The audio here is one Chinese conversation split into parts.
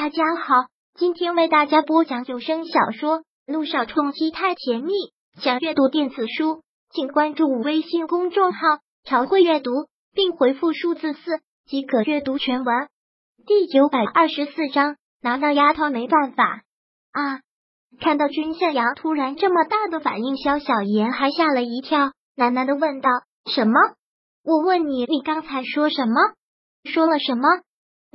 大家好，今天为大家播讲有声小说《路上冲击太甜蜜》。想阅读电子书，请关注微信公众号“朝会阅读”，并回复数字四即可阅读全文。第九百二十四章，拿那丫头没办法啊！看到君向阳突然这么大的反应，肖小妍还吓了一跳，喃喃的问道：“什么？我问你，你刚才说什么？说了什么？”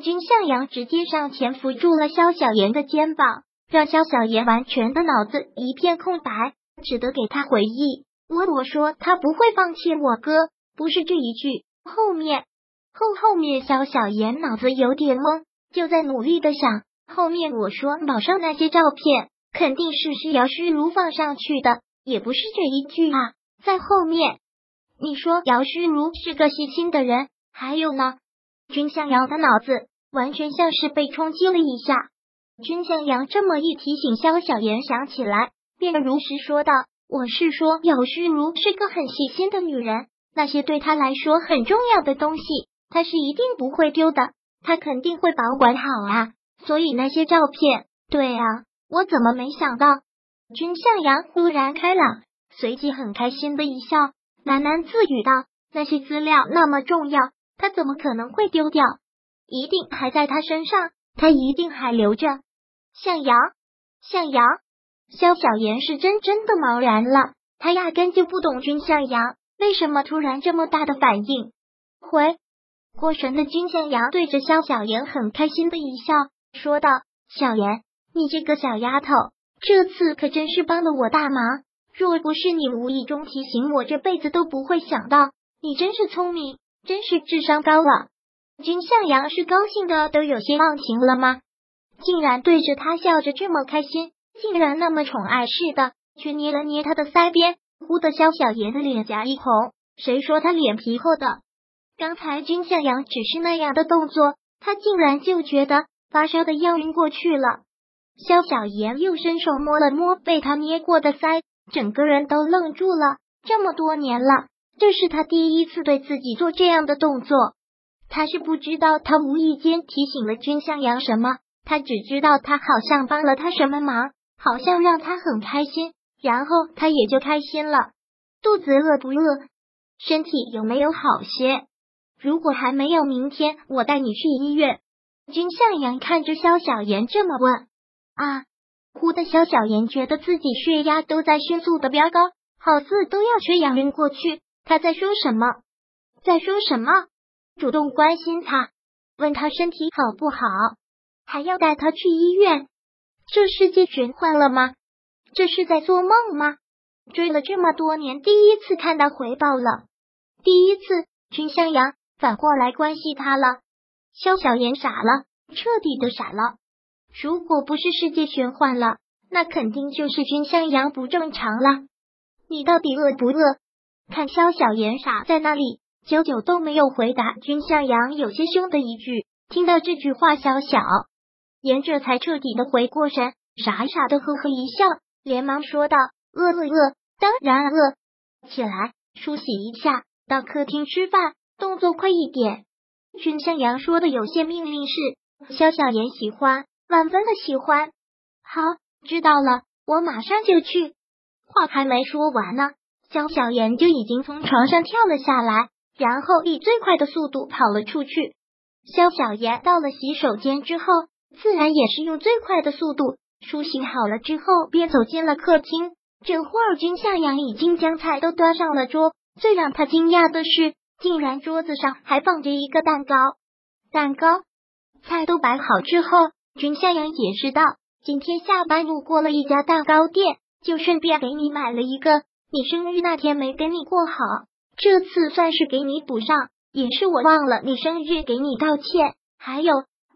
君向阳直接上前扶住了萧小妍的肩膀，让萧小妍完全的脑子一片空白，只得给他回忆。我我说他不会放弃我哥，不是这一句，后面后后面萧小妍脑子有点懵，就在努力的想后面我说网上那些照片肯定是是姚诗如放上去的，也不是这一句啊，在后面你说姚诗如是个细心的人，还有呢？君向阳的脑子完全像是被冲击了一下。君向阳这么一提醒，萧小妍想起来，便如实说道：“我是说，姚虚如是个很细心的女人，那些对她来说很重要的东西，她是一定不会丢的，她肯定会保管好啊。所以那些照片，对啊，我怎么没想到？”君向阳忽然开朗，随即很开心的一笑，喃喃自语道：“那些资料那么重要。”他怎么可能会丢掉？一定还在他身上，他一定还留着。向阳，向阳，萧小妍是真真的茫然了，他压根就不懂君向阳为什么突然这么大的反应。回过神的君向阳对着萧小妍很开心的一笑，说道：“小妍，你这个小丫头，这次可真是帮了我大忙。若不是你无意中提醒我，这辈子都不会想到。你真是聪明。”真是智商高了，君向阳是高兴的都有些忘情了吗？竟然对着他笑着这么开心，竟然那么宠爱似的，却捏了捏他的腮边，忽的萧小爷的脸颊一红。谁说他脸皮厚的？刚才君向阳只是那样的动作，他竟然就觉得发烧的要晕过去了。萧小爷又伸手摸了摸被他捏过的腮，整个人都愣住了。这么多年了。这是他第一次对自己做这样的动作，他是不知道他无意间提醒了君向阳什么，他只知道他好像帮了他什么忙，好像让他很开心，然后他也就开心了。肚子饿不饿？身体有没有好些？如果还没有，明天我带你去医院。君向阳看着萧小言这么问，啊！哭的萧小言觉得自己血压都在迅速的飙高，好似都要缺氧晕过去。他在说什么？在说什么？主动关心他，问他身体好不好，还要带他去医院。这世界玄幻了吗？这是在做梦吗？追了这么多年，第一次看到回报了，第一次君向阳反过来关心他了。萧小言傻了，彻底的傻了。如果不是世界玄幻了，那肯定就是君向阳不正常了。你到底饿不饿？看萧小言傻在那里，久久都没有回答。君向阳有些凶的一句，听到这句话，萧小言这才彻底的回过神，傻傻的呵呵一笑，连忙说道：“饿饿饿，当然饿，起来梳洗一下，到客厅吃饭，动作快一点。”君向阳说的有些命令式，萧小言喜欢，万分的喜欢。好，知道了，我马上就去。话还没说完呢。肖小妍就已经从床上跳了下来，然后以最快的速度跑了出去。肖小妍到了洗手间之后，自然也是用最快的速度梳洗好了之后，便走进了客厅。这会儿，君向阳已经将菜都端上了桌。最让他惊讶的是，竟然桌子上还放着一个蛋糕。蛋糕，菜都摆好之后，君向阳解释道，今天下班路过了一家蛋糕店，就顺便给你买了一个。你生日那天没跟你过好，这次算是给你补上，也是我忘了你生日给你道歉。还有，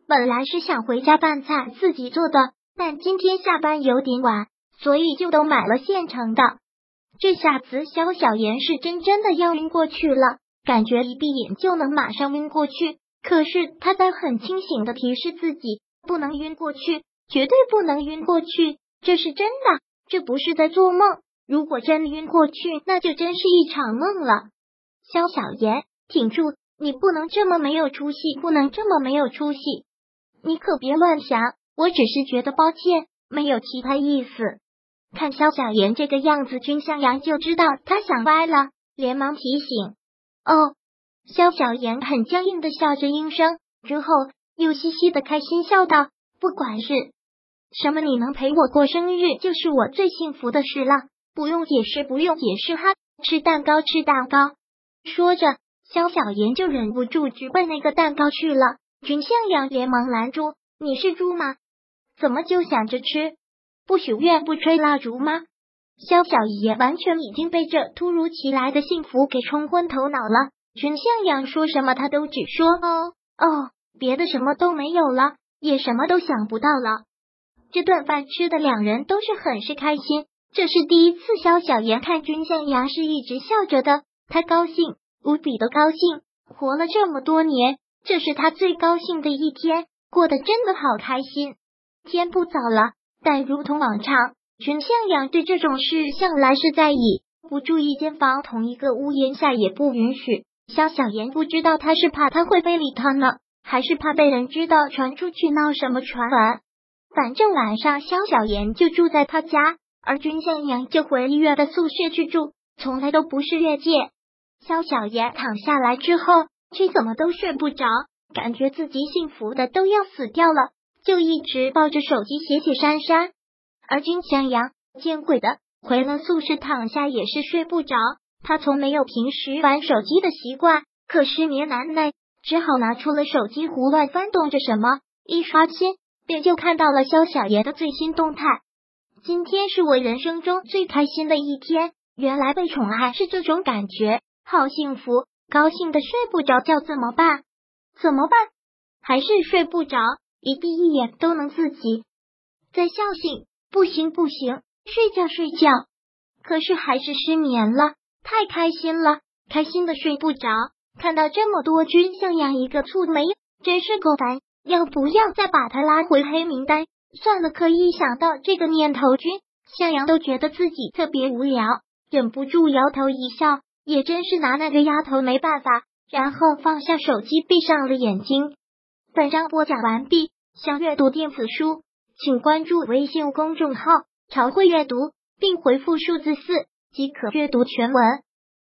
本来是想回家拌菜自己做的，但今天下班有点晚，所以就都买了现成的。这下子肖小妍是真真的要晕过去了，感觉一闭眼就能马上晕过去。可是他在很清醒的提示自己，不能晕过去，绝对不能晕过去，这是真的，这不是在做梦。如果真晕过去，那就真是一场梦了。萧小言，挺住！你不能这么没有出息，不能这么没有出息！你可别乱想，我只是觉得抱歉，没有其他意思。看萧小言这个样子，君向阳就知道他想歪了，连忙提醒：“哦。”萧小言很僵硬的笑着应声，之后又嘻嘻的开心笑道：“不管是什么，你能陪我过生日，就是我最幸福的事了。不用解释，不用解释哈，吃蛋糕，吃蛋糕。”说着，肖小言就忍不住直奔那个蛋糕去了。君向阳连忙拦住：“你是猪吗？怎么就想着吃？不许愿不吹蜡烛吗？”肖小爷完全已经被这突如其来的幸福给冲昏头脑了。君向阳说什么，他都只说哦哦，别的什么都没有了，也什么都想不到了。这顿饭吃的两人都是很是开心，这是第一次萧小言看君向阳是一直笑着的，他高兴，无比的高兴。活了这么多年，这是他最高兴的一天，过得真的好开心。天不早了，但如同往常，君向阳对这种事向来是在意，不住一间房同一个屋檐下也不允许。萧小言不知道他是怕他会非礼他呢，还是怕被人知道传出去闹什么传闻。反正晚上萧小言就住在他家，而君向阳就回医院的宿舍去住，从来都不是越界。萧小爷躺下来之后，却怎么都睡不着，感觉自己幸福的都要死掉了，就一直抱着手机写写删删。而君向阳见鬼的，回了宿舍躺下也是睡不着。他从没有平时玩手机的习惯，可失眠难耐，只好拿出了手机胡乱翻动着什么。一刷新，便就看到了萧小爷的最新动态。今天是我人生中最开心的一天，原来被宠爱是这种感觉，好幸福，高兴的睡不着觉，怎么办？怎么办？还是睡不着，一闭一眼都能自己再笑醒。不行不行，睡觉睡觉，可是还是失眠了。太开心了，开心的睡不着。看到这么多军像养一个蹙眉，真是够烦。要不要再把他拉回黑名单？算了。可一想到这个念头，君向阳都觉得自己特别无聊，忍不住摇头一笑。也真是拿那个丫头没办法。然后放下手机，闭上了眼睛。本章播讲完毕。想阅读电子书，请关注微信公众号“朝会阅读”，并回复数字四。即可阅读全文。